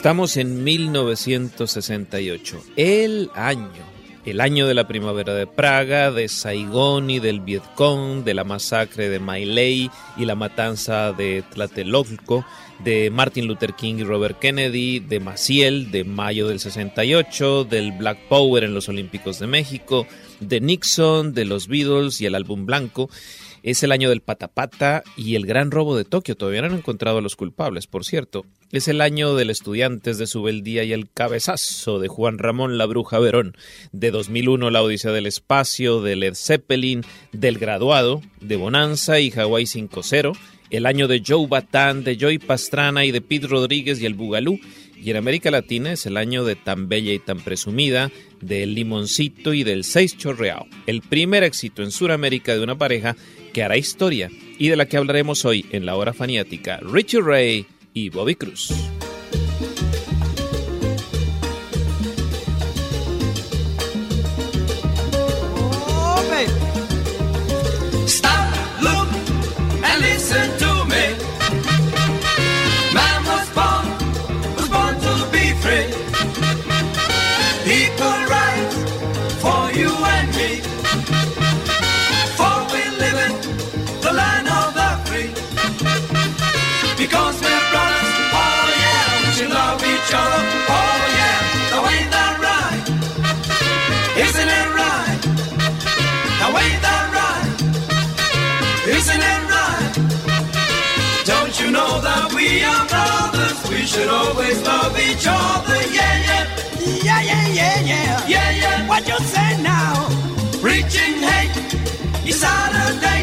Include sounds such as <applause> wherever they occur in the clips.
Estamos en 1968, el año, el año de la primavera de Praga, de Saigón y del Vietcong, de la masacre de Lai y la matanza de Tlatelolco, de Martin Luther King y Robert Kennedy, de Maciel, de mayo del 68, del Black Power en los Olímpicos de México, de Nixon, de los Beatles y el álbum blanco. Es el año del patapata y el gran robo de Tokio. Todavía no han encontrado a los culpables, por cierto. Es el año del Estudiantes de Subeldía y el Cabezazo de Juan Ramón La Bruja Verón. De 2001 La Odisea del Espacio, de Led Zeppelin, del Graduado, de Bonanza y Hawaii 5-0. El año de Joe Batán, de Joy Pastrana y de Pete Rodríguez y el Bugalú. Y en América Latina es el año de Tan Bella y Tan Presumida, del Limoncito y del Seis Chorreao. El primer éxito en Sudamérica de una pareja que hará historia y de la que hablaremos hoy en la hora faniática, Richie Ray y Bobby Cruz. Should always love each other. Yeah, yeah. Yeah, yeah, yeah, yeah. Yeah, yeah. What you say now? Preaching hate is date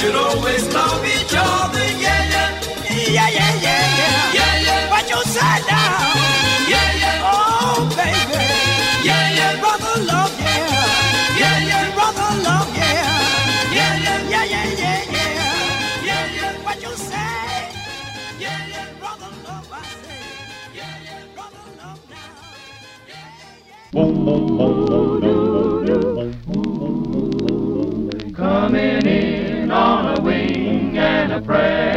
should always love each other, yeah, yeah. Yeah, yeah, yeah, yeah. Yeah, yeah. What you say now? Uh, yeah, yeah. Oh, baby. Yeah, yeah. Brother love, yeah. Yeah, yeah. Brother love, yeah. Yeah, yeah. Yeah, yeah, yeah, yeah. Yeah, yeah. What you say? Yeah, yeah. Brother love, I say. Yeah, yeah. Brother love now. Coming on a wing and a prayer.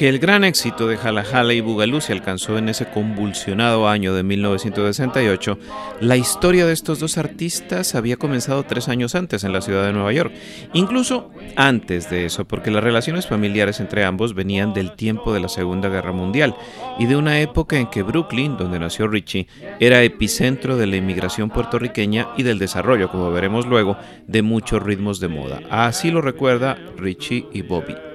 Aunque el gran éxito de Jala Jala y Bugalú se alcanzó en ese convulsionado año de 1968, la historia de estos dos artistas había comenzado tres años antes en la ciudad de Nueva York, incluso antes de eso, porque las relaciones familiares entre ambos venían del tiempo de la Segunda Guerra Mundial y de una época en que Brooklyn, donde nació Richie, era epicentro de la inmigración puertorriqueña y del desarrollo, como veremos luego, de muchos ritmos de moda. Así lo recuerda Richie y Bobby.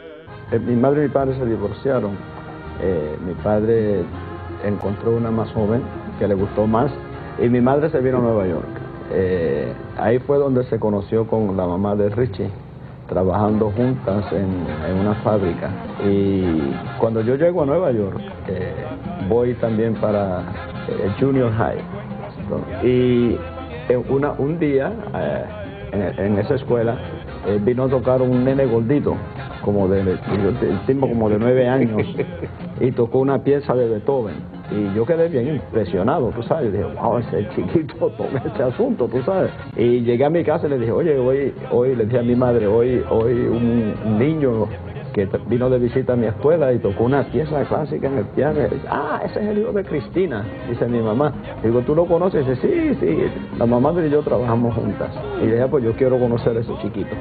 Eh, Mi madre y mi padre se divorciaron. Eh, mi padre encontró una más joven que le gustó más y mi madre se vino a Nueva York. Eh, ahí fue donde se conoció con la mamá de Richie trabajando juntas en, una fábrica. Y cuando yo llego a Nueva York, eh, voy también para el Junior High. Y un día eh, en esa escuela eh, vino a tocar un nene gordito, como de, el tipo como de nueve años, y tocó una pieza de Beethoven. Y yo quedé bien impresionado, tú sabes. Dije, wow, ese chiquito <laughs> toca este asunto, tú sabes. Y llegué a mi casa y le dije, oye, hoy, hoy, le dije a mi madre, hoy, hoy un un niño que vino de visita a mi escuela y tocó una pieza clásica en el piano. Dice, ah, ese es el hijo de Cristina, dice mi mamá. Digo, ¿tú lo conoces? Dice, sí, sí, la mamá y yo trabajamos juntas. Y dije, "Ah, pues yo quiero conocer a ese chiquito.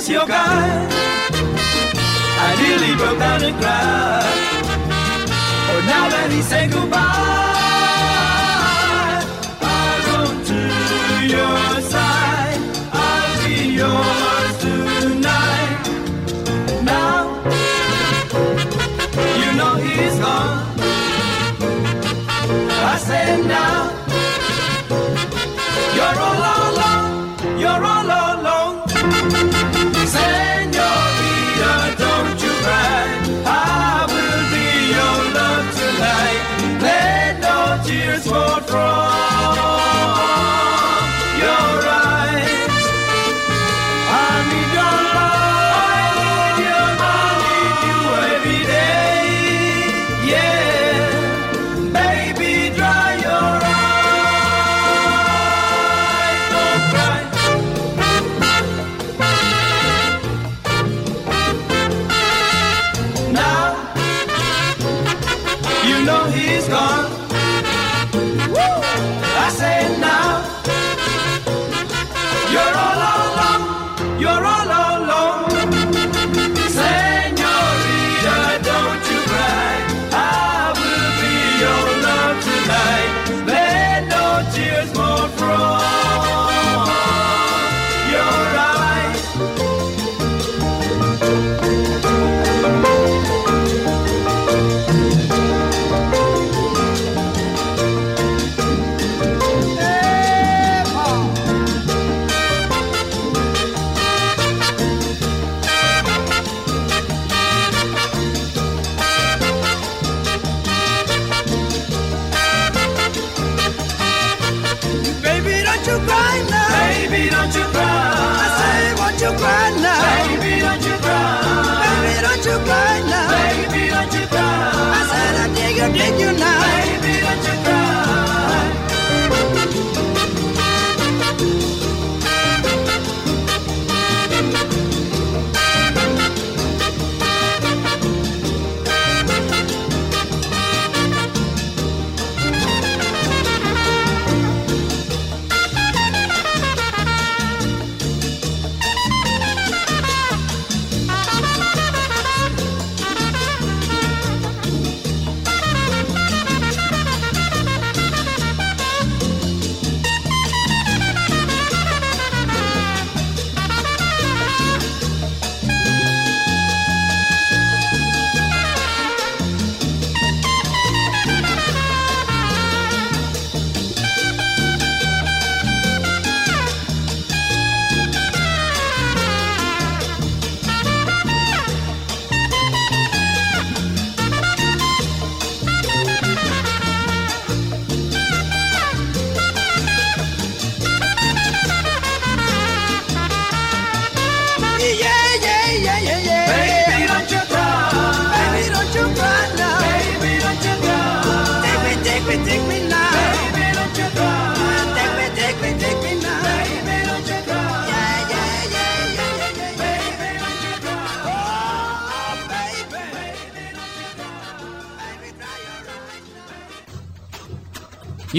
Said your guy. I nearly broke down and cried. Oh, now that he said goodbye,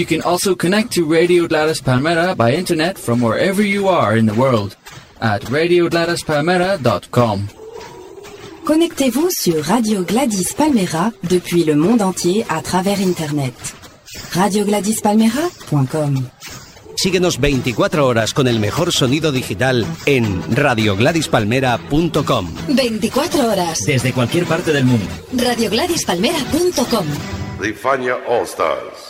You can also connect to Radio Gladys Palmera by internet from wherever you are in the world at radiogladyspalmera.com. Connectez-vous sur Radio Gladys Palmera depuis le monde entier à travers Internet. radiogladyspalmera.com Síguenos 24 horas con el mejor sonido digital en radiogladispalmera.com. 24 horas. Desde cualquier parte del mundo. Radiogladispalmera.com. The Fania All Stars.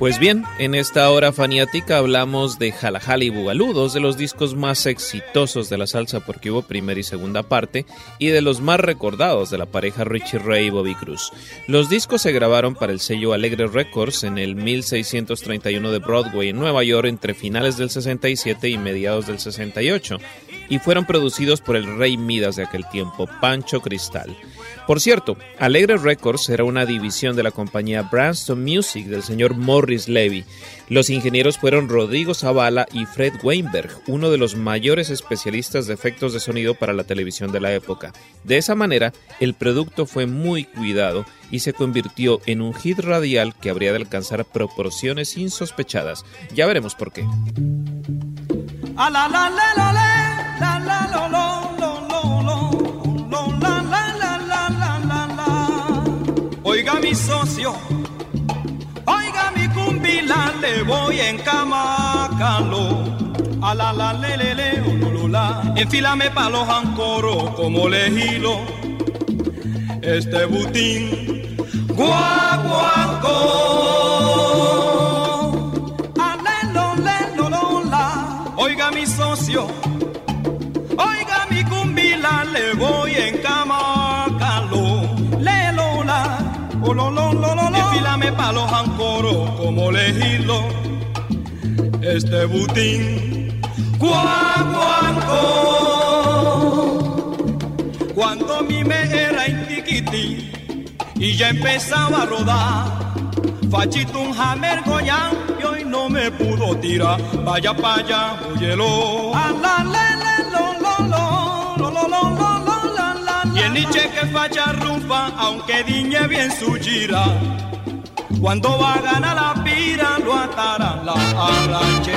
Pues bien, en esta hora faniática hablamos de Jalajala y Bugalú, dos de los discos más exitosos de la salsa porque hubo primera y segunda parte, y de los más recordados de la pareja Richie Ray y Bobby Cruz. Los discos se grabaron para el sello Alegre Records en el 1631 de Broadway en Nueva York entre finales del 67 y mediados del 68, y fueron producidos por el rey Midas de aquel tiempo, Pancho Cristal. Por cierto, Alegre Records era una división de la compañía Branston Music del señor Morris Levy. Los ingenieros fueron Rodrigo Zavala y Fred Weinberg, uno de los mayores especialistas de efectos de sonido para la televisión de la época. De esa manera, el producto fue muy cuidado y se convirtió en un hit radial que habría de alcanzar proporciones insospechadas. Ya veremos por qué. A la la la socio, oiga mi cumbila, le voy en camacalo. A la la le le le. Enfílame pa' los ancoros como lejilo. Este butín guaguancó. Oiga mi socio, oiga mi cumbila, le voy en camacalo. Desfilame pa' los ancoros como lejilo este butín. Cuacuanco, cuando mi me era intiquití y ya empezaba a rodar, fachito un hammer goyán y hoy no me pudo tirar. Vaya, vaya, óyelo. A la, le, le, lo, lo, lo la, la. Y el niche que facha rufa, aunque diñe bien su gira. Cuando va a ganar la pira, lo atará la arache.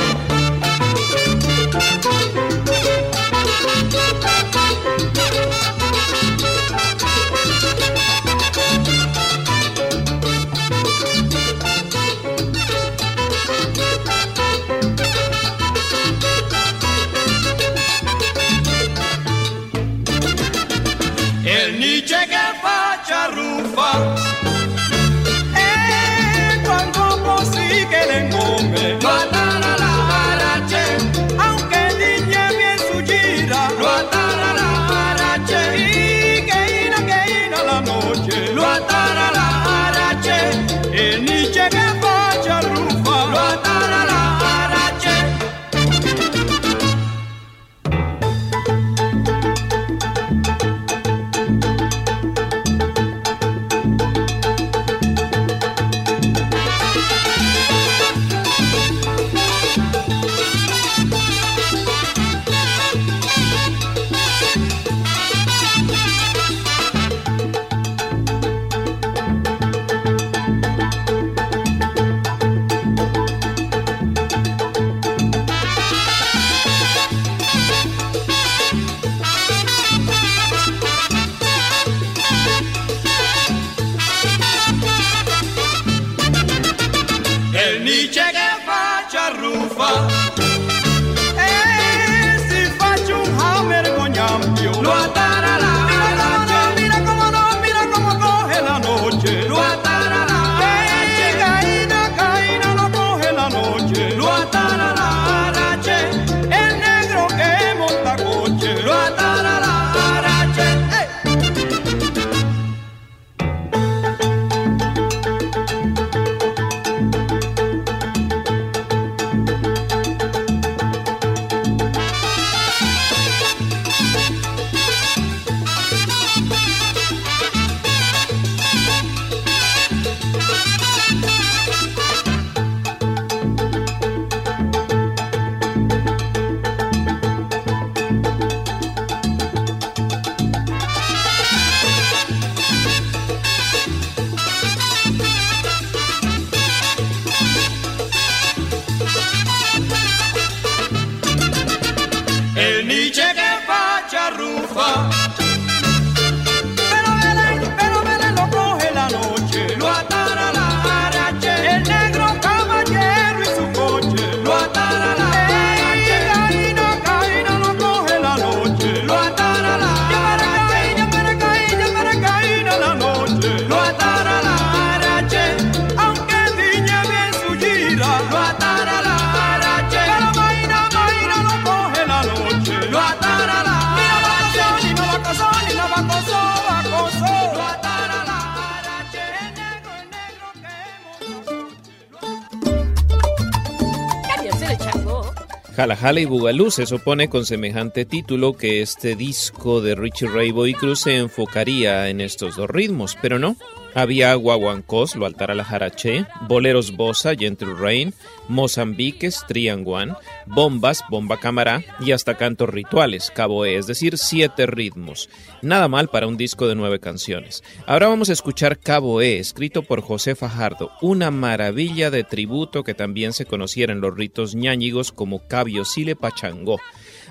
Y Bugalú se supone con semejante título que este disco de Richie Ray Boy Cruz se enfocaría en estos dos ritmos, pero no. Había guaguancos, lo altara la jarache, boleros bossa, gentle rain, mozambiques, trianguan, bombas, bomba camará y hasta cantos rituales, caboé, es decir, siete ritmos. Nada mal para un disco de nueve canciones. Ahora vamos a escuchar caboé, escrito por José Fajardo, una maravilla de tributo que también se conociera en los ritos ñáñigos como cabio sile pachangó.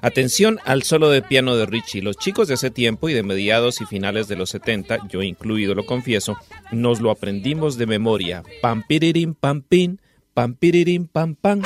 Atención al solo de piano de Richie. Los chicos de ese tiempo y de mediados y finales de los 70, yo incluido lo confieso, nos lo aprendimos de memoria. Pam piririm pam pin, pam.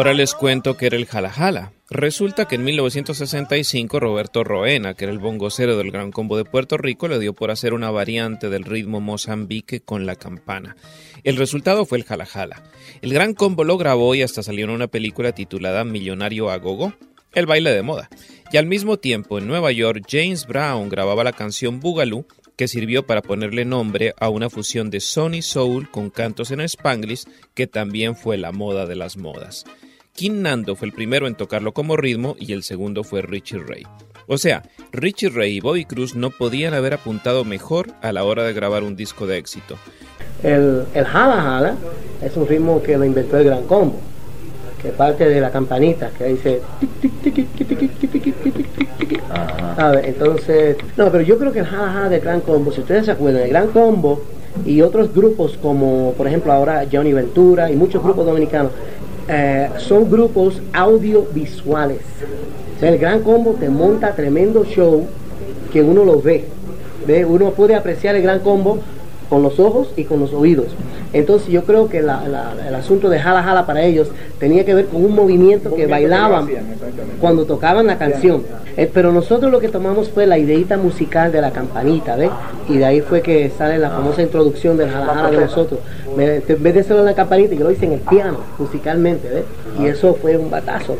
Ahora les cuento que era el jala. Resulta que en 1965 Roberto Roena, que era el bongocero del Gran Combo de Puerto Rico, le dio por hacer una variante del ritmo Mozambique con la campana. El resultado fue el jala. El Gran Combo lo grabó y hasta salió en una película titulada Millonario a Gogo, el baile de moda. Y al mismo tiempo, en Nueva York, James Brown grababa la canción Boogaloo, que sirvió para ponerle nombre a una fusión de Sony Soul con cantos en Spanglish, que también fue la moda de las modas. King Nando fue el primero en tocarlo como ritmo y el segundo fue Richie Ray. O sea, Richie Ray y Bobby Cruz no podían haber apuntado mejor a la hora de grabar un disco de éxito. El, el jala jala es un ritmo que lo inventó el Gran Combo, que parte de la campanita que dice. Entonces, no, pero yo creo que el jala jala del Gran Combo, si ustedes se acuerdan, el Gran Combo y otros grupos como, por ejemplo, ahora Johnny Ventura y muchos grupos dominicanos eh, son grupos audiovisuales. El Gran Combo te monta tremendo show que uno lo ve. ¿ve? Uno puede apreciar el Gran Combo con los ojos y con los oídos. Entonces yo creo que la- la- el asunto de jala jala para ellos tenía que ver con un movimiento que bailaban cuando tocaban la canción. Eh, pero nosotros lo que tomamos fue la ideita musical de la campanita, ¿ves? Y de ahí fue que sale la famosa introducción del jala jala de nosotros. En vez de hacerlo en la campanita, yo lo hice en el piano, musicalmente, ¿ves? Y eso fue un batazo.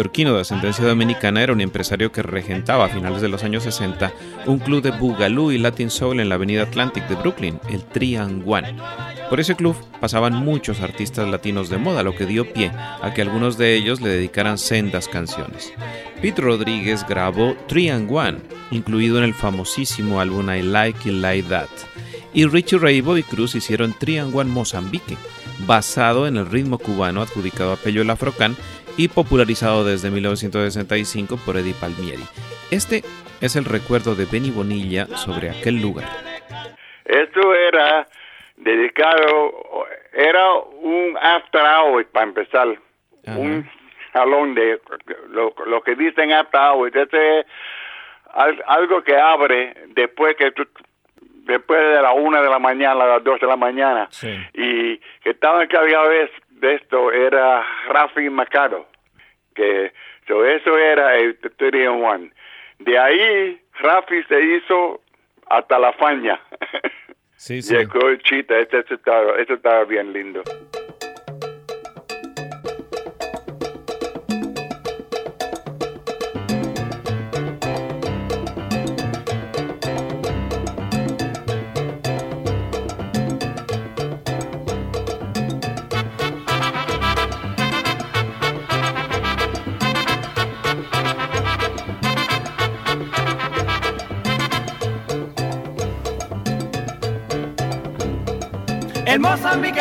Neoyorquino de ascendencia dominicana, era un empresario que regentaba a finales de los años 60 un club de boogaloo y latin soul en la avenida Atlantic de Brooklyn, el Trian One. Por ese club pasaban muchos artistas latinos de moda, lo que dio pie a que algunos de ellos le dedicaran sendas canciones. Pete Rodríguez grabó Trian One, incluido en el famosísimo álbum I Like It Like That, y Richie Ray y Bobby Cruz hicieron Trian One Mozambique, basado en el ritmo cubano adjudicado a Pello el Afrocán y popularizado desde 1965 por Eddie Palmieri. Este es el recuerdo de Benny Bonilla sobre aquel lugar. Esto era dedicado, era un after hours para empezar, un salón de lo, lo que dicen after hours, este es al- algo que abre después que tú, después de la una de la mañana, a las dos de la mañana, y que estaba encargado de, de esto era Rafi Macado, que so eso era el 31. De ahí Rafi se hizo hasta la faña. Sí, <laughs> Llegó el chita, este, este estaba, este estaba bien lindo.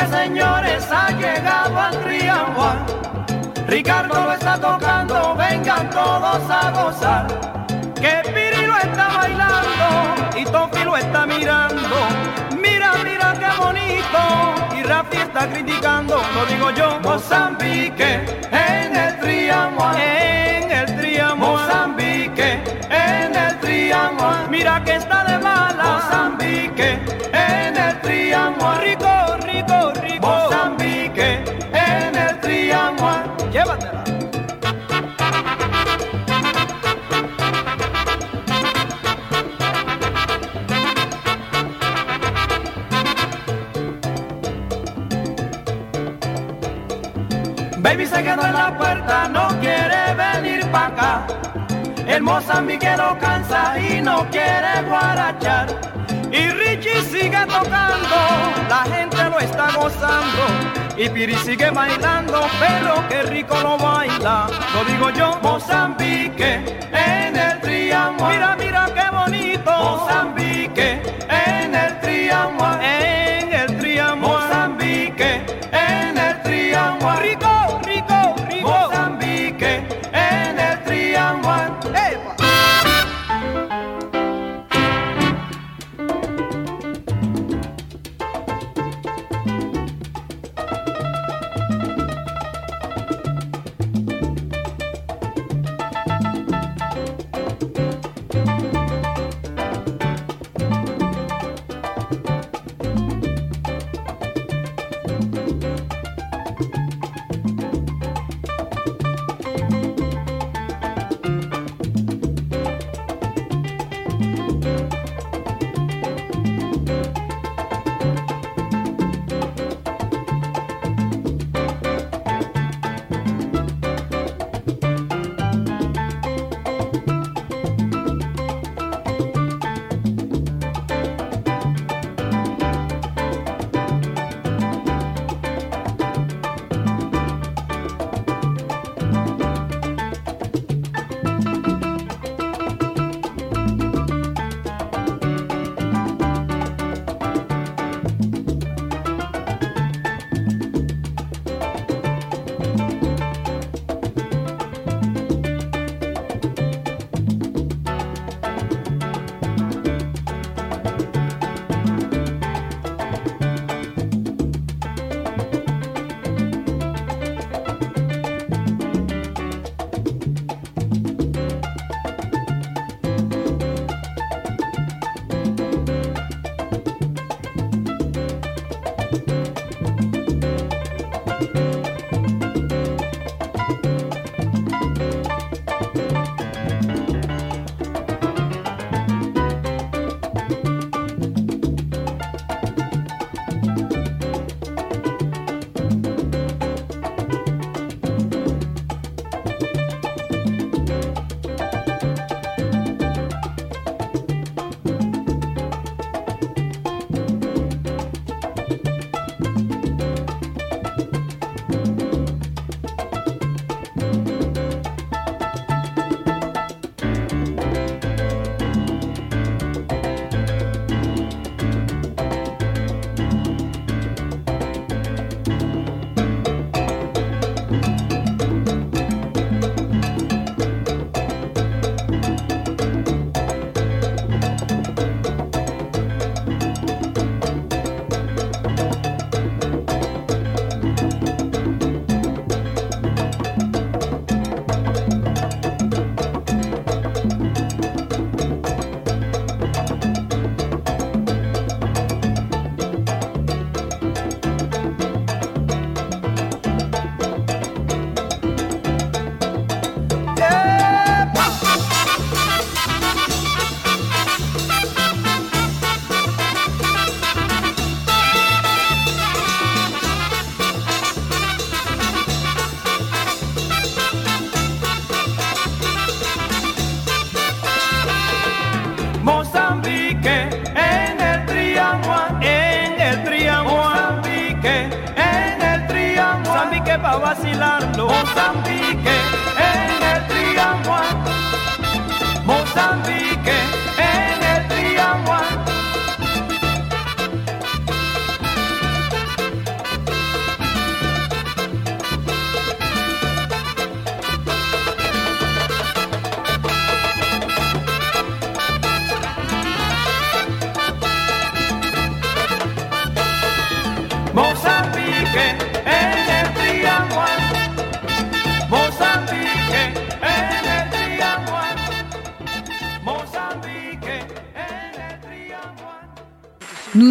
Señores, ha llegado al Trianguán. Ricardo lo está tocando, vengan todos a gozar. Que Piri lo está bailando y Tofi lo está mirando. Mira, mira qué bonito. Y Rafi está criticando, lo digo yo. Mozambique en el Trianguán. En el Trianguán. Mozambique en el Trianguán. Mira Se quedó en la puerta, no quiere venir pa' acá. El Mozambique lo cansa y no quiere guarachar. Y Richie sigue tocando, la gente lo está gozando. Y Piri sigue bailando, pero qué rico lo baila. Lo digo yo, Mozambique en el Triángulo. Mira, mira qué bonito. Mozambique en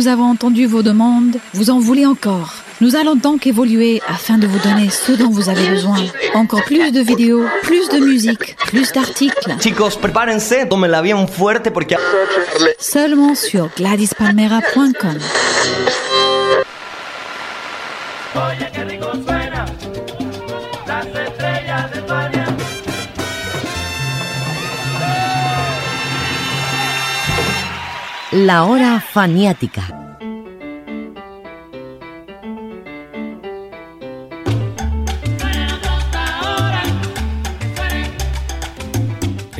Nous avons entendu vos demandes, vous en voulez encore. Nous allons donc évoluer afin de vous donner ce dont vous avez besoin. Encore plus de vidéos, plus de musique, plus d'articles. Chicos, prepárense, tómenla bien fuerte porque... Seulement sur GladysPalmera.com. La hora faniática.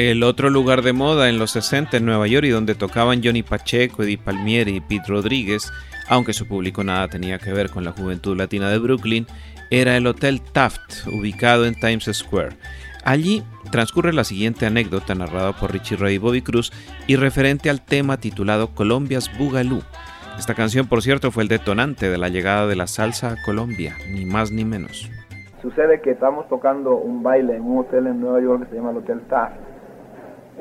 El otro lugar de moda en los 60 en Nueva York y donde tocaban Johnny Pacheco, Eddie Palmieri y Pete Rodríguez, aunque su público nada tenía que ver con la juventud latina de Brooklyn, era el Hotel Taft, ubicado en Times Square. Allí transcurre la siguiente anécdota narrada por Richie Ray y Bobby Cruz y referente al tema titulado Colombia's Boogaloo. Esta canción, por cierto, fue el detonante de la llegada de la salsa a Colombia, ni más ni menos. Sucede que estamos tocando un baile en un hotel en Nueva York que se llama el Hotel Taft.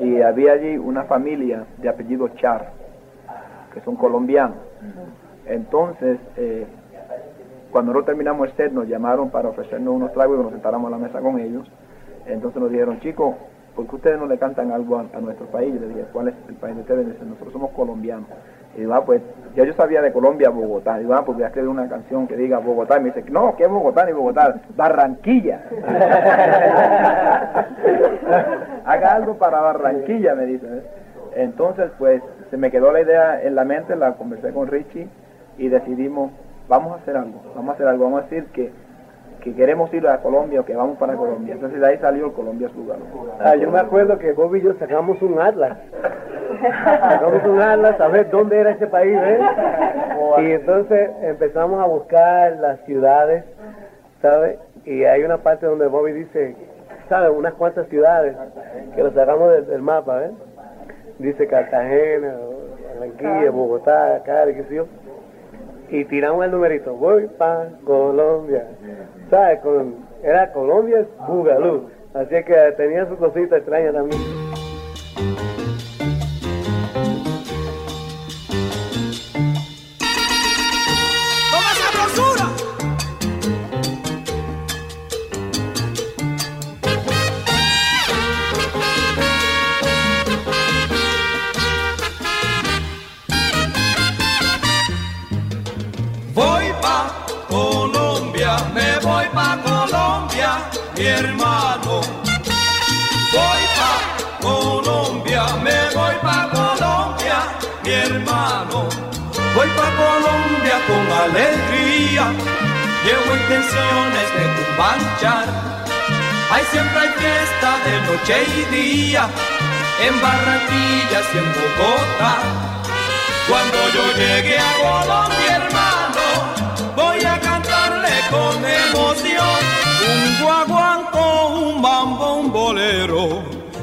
Y había allí una familia de apellido Char, que son colombianos. Entonces, eh, cuando nosotros terminamos el set, nos llamaron para ofrecernos unos tragos y nos sentáramos a la mesa con ellos. Entonces nos dijeron, chicos, ¿por qué ustedes no le cantan algo a, nuestro país? Yo les dije, ¿cuál es el país de ustedes? Y nosotros somos colombianos. Y digo, ah, pues ya yo sabía de Colombia, Bogotá. Digo, ah, pues voy a escribir una canción que diga Bogotá. Y me dice, no, ¿qué es Bogotá ni Bogotá? Barranquilla. <laughs> Haga algo para Barranquilla, me dice. Entonces, pues se me quedó la idea en la mente, la conversé con Richie y decidimos, vamos a hacer algo, vamos a hacer algo, vamos a decir que, que queremos ir a Colombia o que vamos para Colombia. Entonces de ahí salió el Colombia es lugar. Ah, yo me acuerdo que Bob y yo sacamos un atlas. Sacamos un atlas a ver dónde era ese país, ¿ves? <laughs> Y entonces empezamos a buscar las ciudades, ¿sabes? Y hay una parte donde Bobby dice, ¿sabes? Unas cuantas ciudades que lo sacamos del, del mapa, ¿ves? Dice Cartagena, Barranquilla, Bogotá, Cali, qué sé yo. Y tiramos el numerito, voy para Colombia. ¿Sabes? Con, era Colombia Bugalú. Así que tenía su cosita extraña también. Mi hermano. Voy pa' Colombia, me voy pa' Colombia, mi hermano. Voy pa' Colombia con alegría, llevo intenciones de cumbanchar. Ahí siempre hay fiesta de noche y día, en Barranquillas y en Bogotá. Cuando yo llegue a Colombia,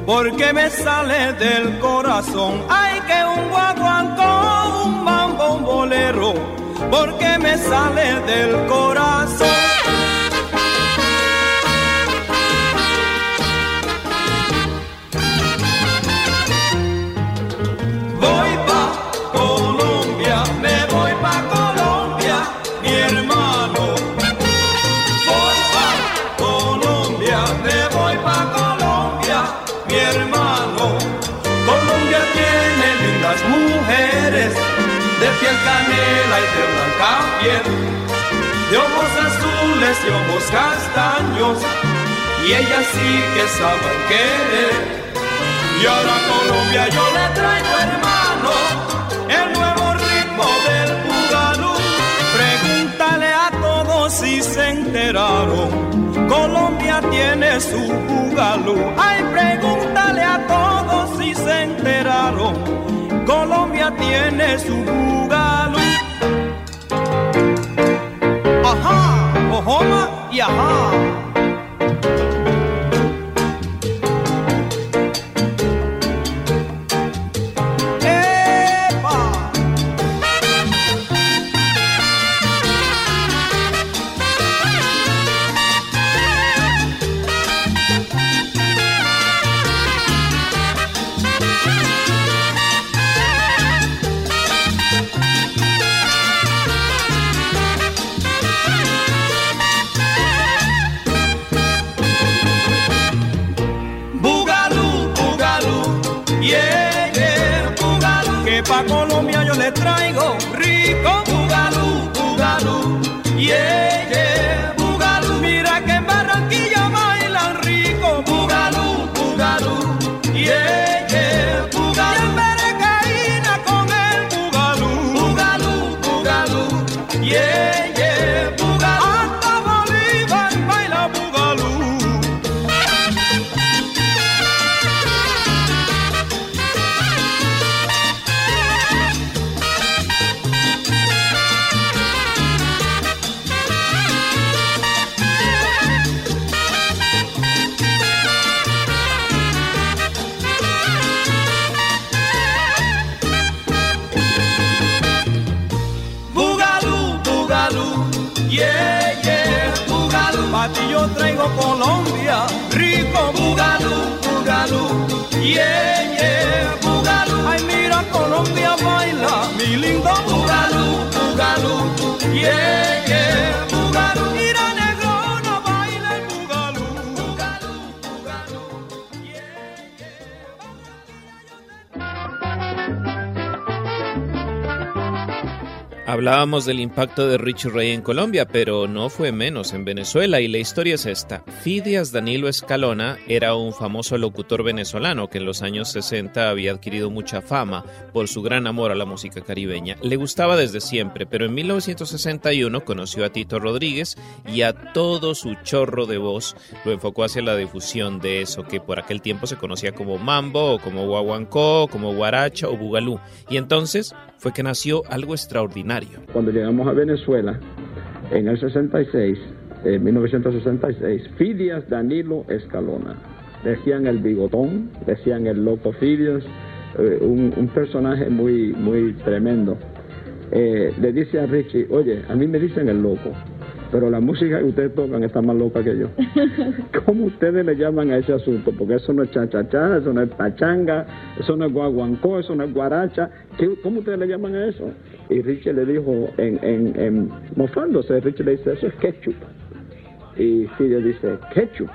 porque me sale del corazón. Ay, que un guaguanco, un mambo, un bolero, porque me sale del corazón. De piel canela y de blanca piel, de ojos azules y ojos castaños, y ellas sí que saben querer. Y ahora Colombia yo le traigo hermano el nuevo ritmo del bugalú. Pregúntale a todos si se enteraron Colombia tiene su bugalú. Ay, pregúntale a todos si se enteraron. Colombia tiene su bugalú. Ajá, ojoma y ajá. Pa' Colombia yo le traigo rico bugalú, bugalú, yeah, yeah, yeah, bugalú. Ay, mira Colombia baila, mi lindo Hablábamos del impacto de Richie Ray en Colombia, pero no fue menos en Venezuela y la historia es esta. Fidias Danilo Escalona era un famoso locutor venezolano que en los años 60 había adquirido mucha fama por su gran amor a la música caribeña. Le gustaba desde siempre, pero en 1961 conoció a Tito Rodríguez y a todo su chorro de voz lo enfocó hacia la difusión de eso que por aquel tiempo se conocía como mambo o como guaguancó, como guaracha o bugalú. Y entonces fue que nació algo extraordinario. Cuando llegamos a Venezuela, en el 66, en 1966, Fidias Danilo Escalona. Decían el bigotón, decían el loco Fidias, eh, un, personaje muy, muy tremendo. Eh, le dice a Richie, oye, a mí me dicen el loco, pero la música que ustedes tocan está más loca que yo. <laughs> ¿Cómo ustedes le llaman a ese asunto? Porque eso no es cha-cha-cha, eso no es pachanga, eso no es guaguancó, eso no es guaracha. ¿Qué- ¿Cómo ustedes le llaman a eso? Y Richie le dijo, en, en, en mofándose, Richie le dice, eso es ketchup. Y Fidia dice, ketchup.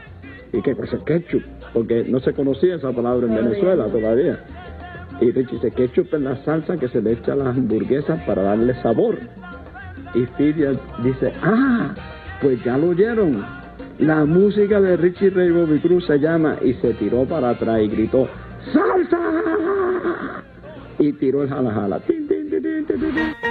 ¿Y qué cosa es ketchup? Porque no se conocía esa palabra en Venezuela todavía. Y Richie dice, ketchup es la salsa que se le echa a las hamburguesas para darle sabor. Y Fidia dice, ah, pues ya lo oyeron. La música de Richie Ray Bobby Cruz se llama y se tiró para atrás y gritó, ¡Salsa! Y tiró el jala jala. Tin, tin, tin,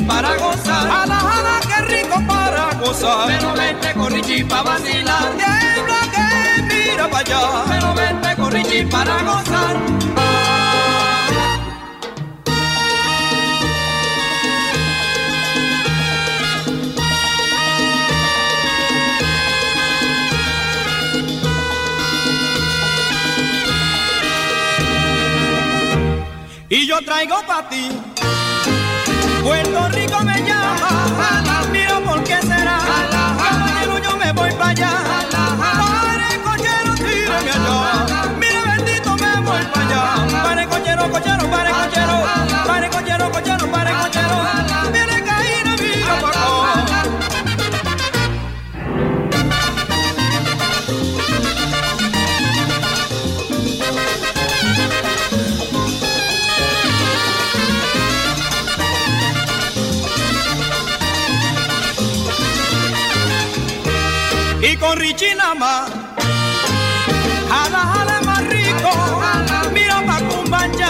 para gozar. Jala, jala, qué rico para gozar. Pero vente con Richie pa' vacilar. Tiembla que mira pa' allá. Pero vente con Richie para gozar. Y yo traigo pa' ti. Puerto Rico me llama. Mira por qué será. Yo me voy para allá. Pare, cochero, tírame allá. Mira, bendito, me voy para allá. Pare, cochero, cochero, pare, cochero. Pare, cochero, cochero, pare, cochero. Más. Jala, jala más rico, mira pa' Cumbaya,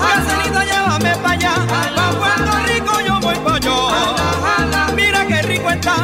Caselito llévame pa' allá, pa' Puerto Rico yo voy pa' yo. Mira qué rico está,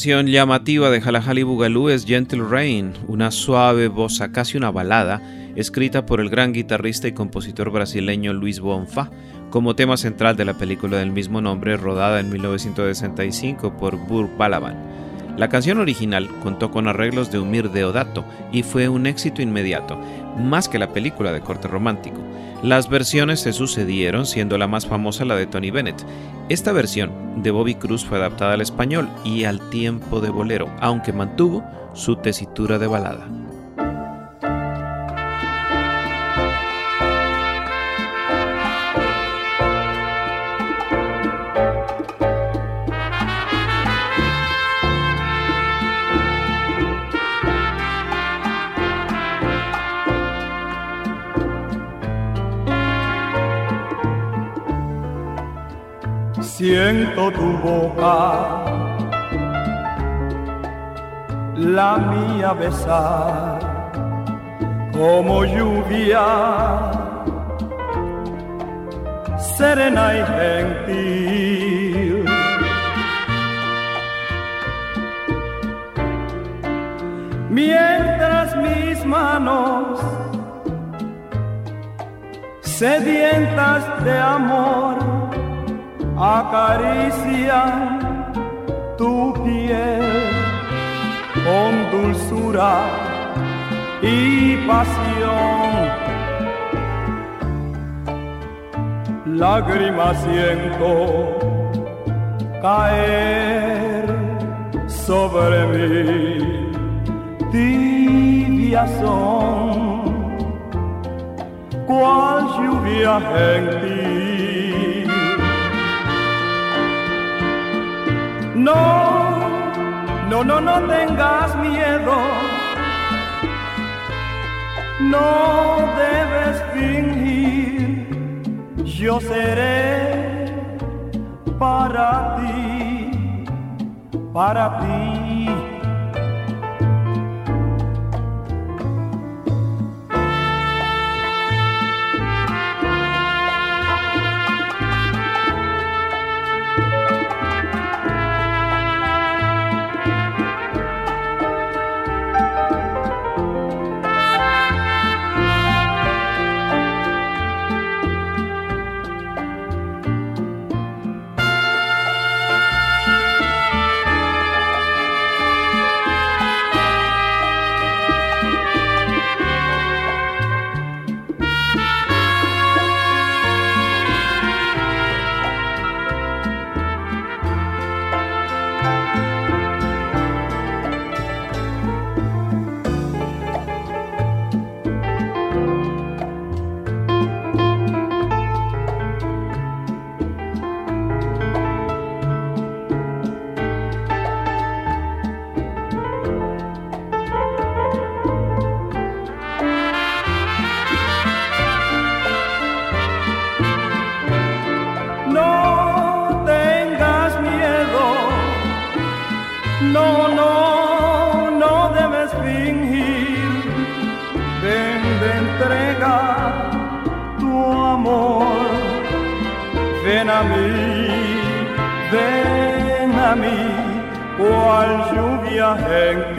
canción llamativa de Jalajali Bugalú es Gentle Rain, una suave bossa, casi una balada, escrita por el gran guitarrista y compositor brasileño Luis Bonfá, como tema central de la película del mismo nombre rodada en 1965 por Burr Balaban. La canción original contó con arreglos de Umir Deodato y fue un éxito inmediato, más que la película de corte romántico. Las versiones se sucedieron, siendo la más famosa la de Tony Bennett. Esta versión de Bobby Cruz fue adaptada al español y al tiempo de bolero, aunque mantuvo su tesitura de balada. Siento tu boca, la mía besar como lluvia. serena y gentil. Mientras mis manos sedientas de amor acarician tu piel con dulzura y pasión. Lágrimas siento caer sobre mí, tibias son, cual lluvia gentil. No, no, no, no tengas miedo. No debes fingir, yo seré para ti, para ti.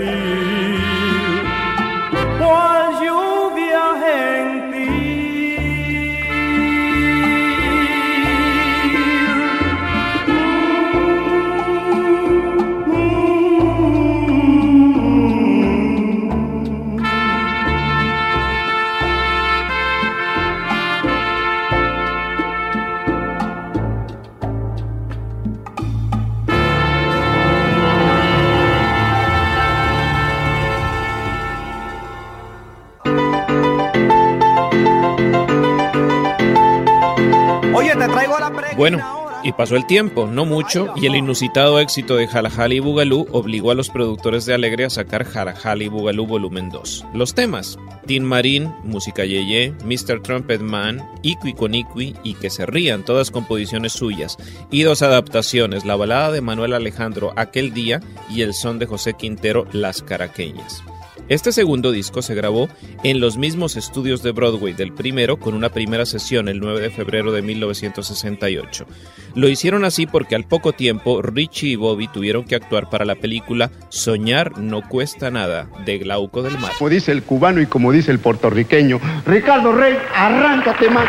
Gentil, y pasó el tiempo, no mucho, y el inusitado éxito de Jalajali y Bugalú obligó a los productores de Alegre a sacar Jalajali y Bugalú Volumen 2. Los temas: Tin Marín, Música Yeye, Mr. Trumpet Man, Iqui con Iqui y Que se rían, todas composiciones suyas, y dos adaptaciones: la balada de Manuel Alejandro Aquel Día y el son de José Quintero Las Caraqueñas. Este segundo disco se grabó en los mismos estudios de Broadway del primero con una primera sesión el 9 de febrero de 1968. Lo hicieron así porque al poco tiempo Richie y Bobby tuvieron que actuar para la película Soñar no cuesta nada de Glauco del Mar. Como dice el cubano y como dice el puertorriqueño, Ricardo Rey, arráncate más.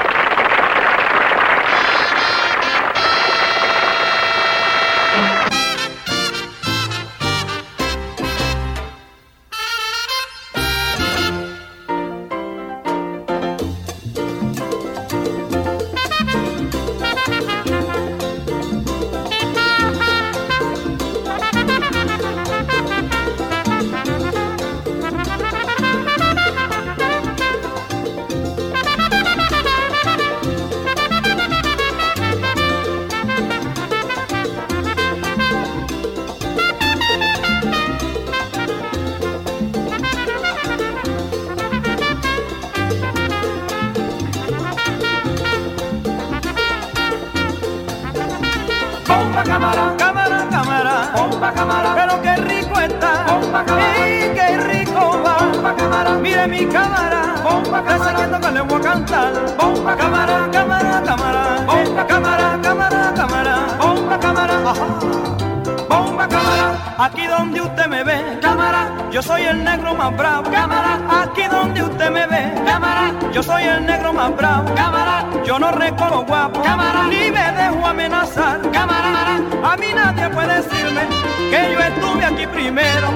Yo soy el negro más bravo, cámara. Yo no recorro guapo, cámara, ni me dejo amenazar, cámara. A mí nadie puede decirme que yo estuve aquí primero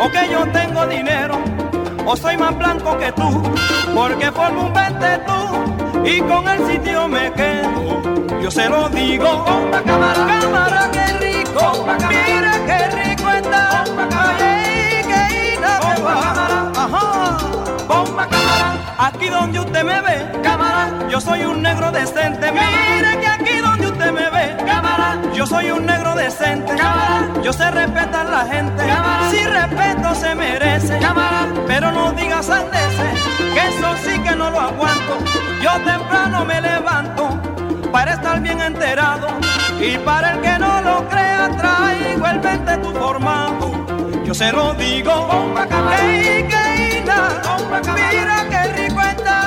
o que yo tengo dinero o soy más blanco que tú, porque formo un 20 tú y con el sitio me quedo. Yo se lo digo, bomba cámara, cámara, qué rico, mira qué rico está, ay, qué cámara, ajá, cámara, aquí donde usted me ve, cámara, yo soy un negro decente, mire que aquí donde usted me ve, cámara, yo soy un negro decente, cámara, yo sé respetar a la gente, cámara, si respeto se merece, cámara, pero no digas sandeces, que eso sí que no lo aguanto, yo temprano me levanto para estar bien enterado. Y para el que no lo crea traigo el 20 tu formato. Yo se lo digo, bomba que mira qué rico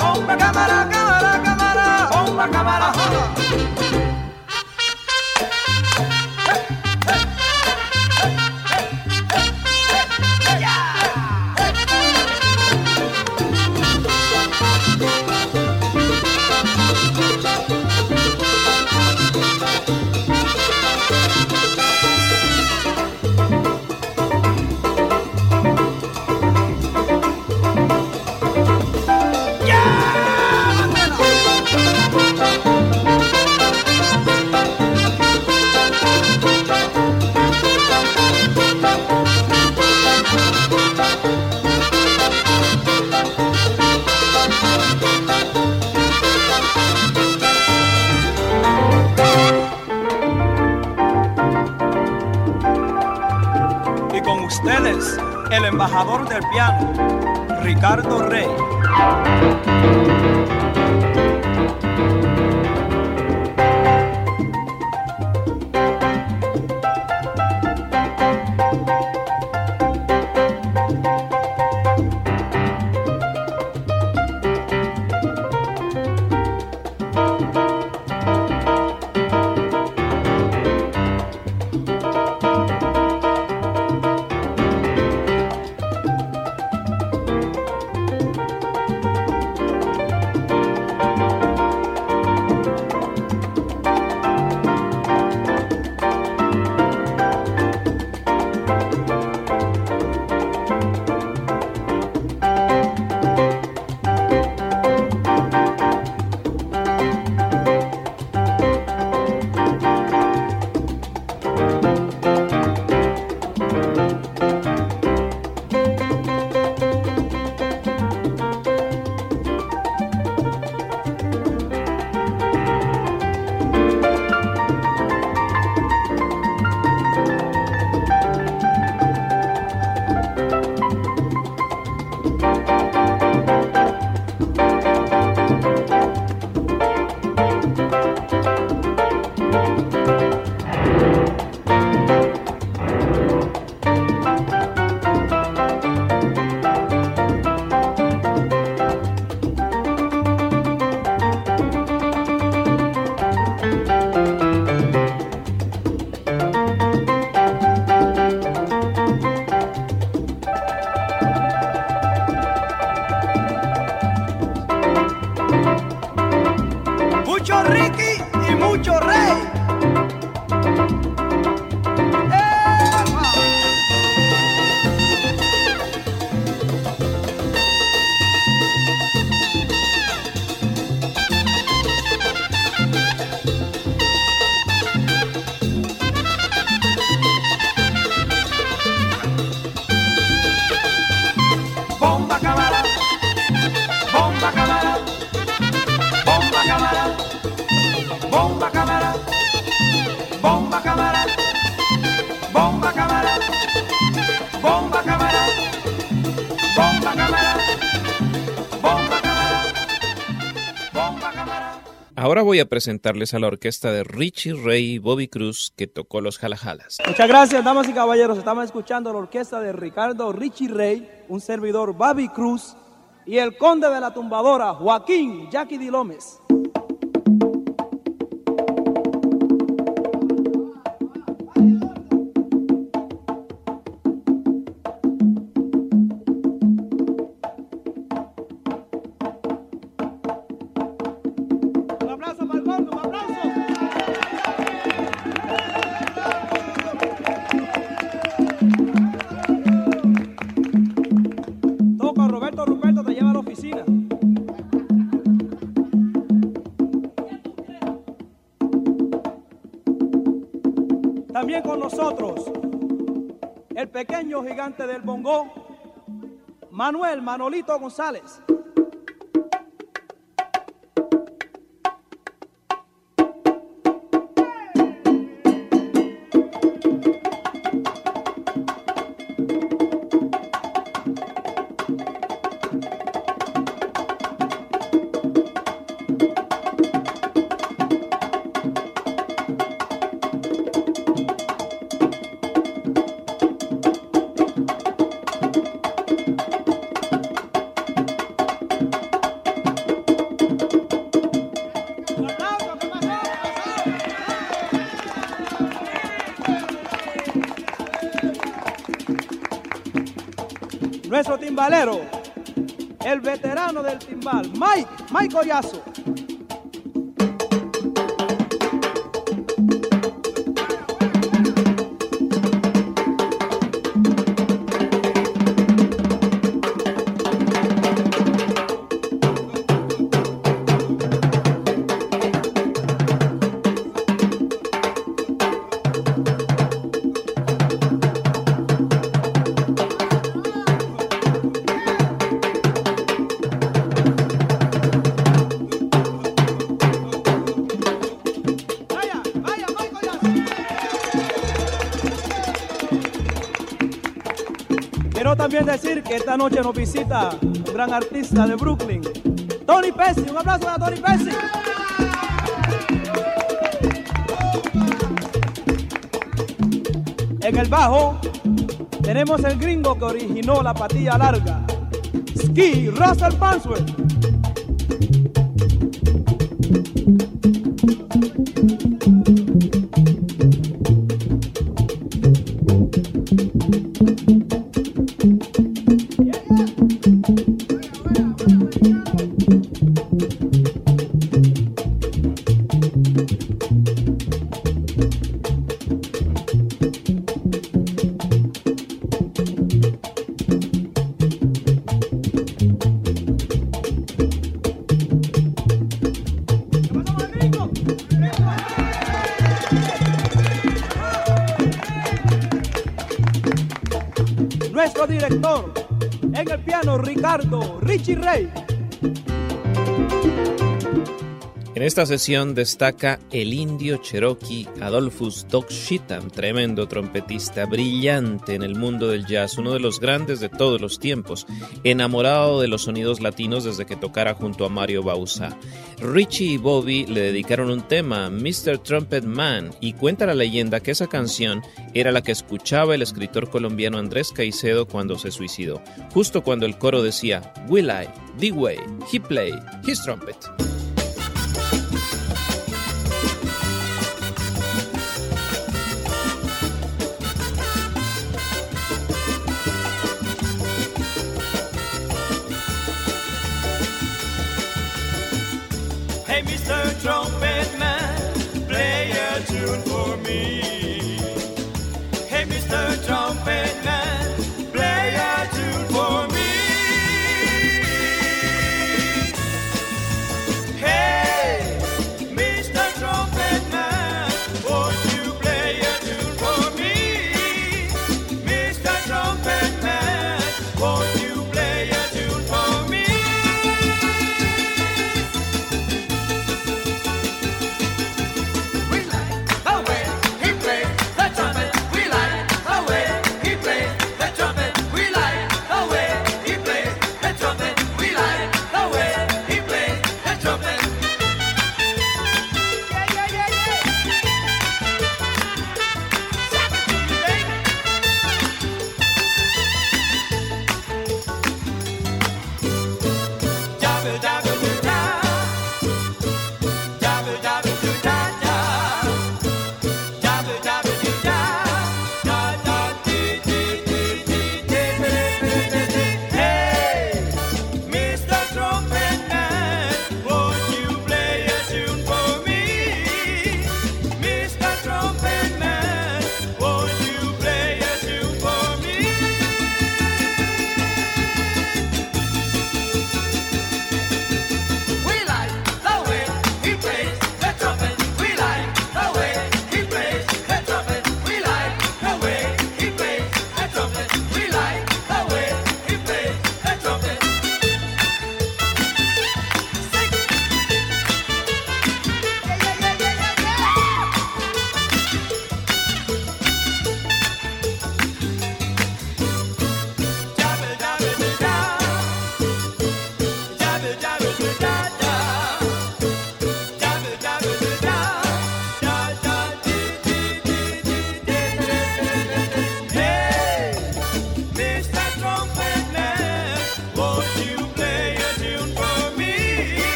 Bomba, camará, camará, camará, bomba, camará. Ricardo Rey. Voy a presentarles a la orquesta de Richie Ray Bobby Cruz que tocó los jalajalas. Muchas gracias, damas y caballeros. Estamos escuchando la orquesta de Ricardo Richie Rey, un servidor Bobby Cruz y el conde de la tumbadora Joaquín Jackie Di Lómez. Del bongo, Manuel Manolito González. Timbalero, el veterano del timbal, Mike, Mike Collazo. Esta noche nos visita un gran artista de Brooklyn, Tony Pesci. Un aplauso para Tony Pesci. En el bajo tenemos el gringo que originó la patilla larga, Ski Russell Farnsworth. Ricardo Richie esta sesión destaca el indio cherokee Adolphus Doc tremendo trompetista, brillante en el mundo del jazz, uno de los grandes de todos los tiempos, enamorado de los sonidos latinos desde que tocara junto a Mario Bausa. Richie y Bobby le dedicaron un tema, Mr. Trumpet Man, y cuenta la leyenda que esa canción era la que escuchaba el escritor colombiano Andrés Caicedo cuando se suicidó, justo cuando el coro decía, Will I, the way, he play, his trumpet.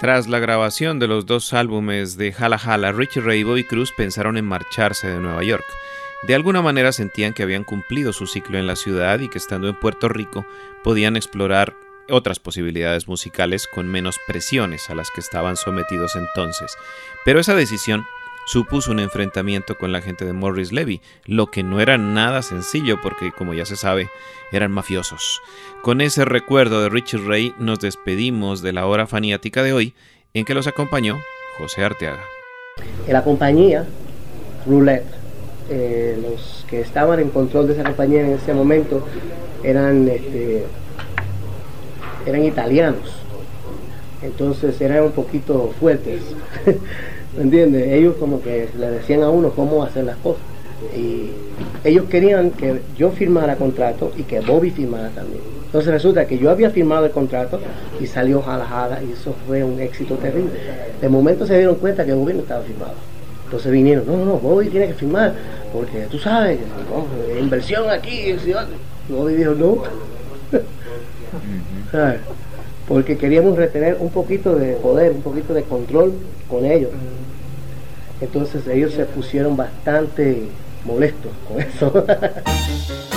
Tras la grabación de los dos álbumes de Hala Hala, Richie Ray y Bobby Cruz pensaron en marcharse de Nueva York. De alguna manera sentían que habían cumplido su ciclo en la ciudad y que estando en Puerto Rico podían explorar otras posibilidades musicales con menos presiones a las que estaban sometidos entonces. Pero esa decisión supuso un enfrentamiento con la gente de Morris Levy, lo que no era nada sencillo porque, como ya se sabe, eran mafiosos. Con ese recuerdo de Richard Ray nos despedimos de la hora faniática de hoy, en que los acompañó José Arteaga. En la compañía Roulette, eh, los que estaban en control de esa compañía en ese momento eran, este, eran italianos, entonces eran un poquito fuertes. <laughs> ¿Me entiendes? Ellos como que le decían a uno cómo hacer las cosas. Y ellos querían que yo firmara contrato y que Bobby firmara también. Entonces resulta que yo había firmado el contrato y salió jala jala y eso fue un éxito terrible. De momento se dieron cuenta que Bobby no estaba firmado. Entonces vinieron, no, no, no, Bobby tiene que firmar, porque tú sabes, inversión aquí. Y Bobby dijo, no. <laughs> porque queríamos retener un poquito de poder, un poquito de control con ellos. Entonces ellos se pusieron bastante molestos con eso. <laughs>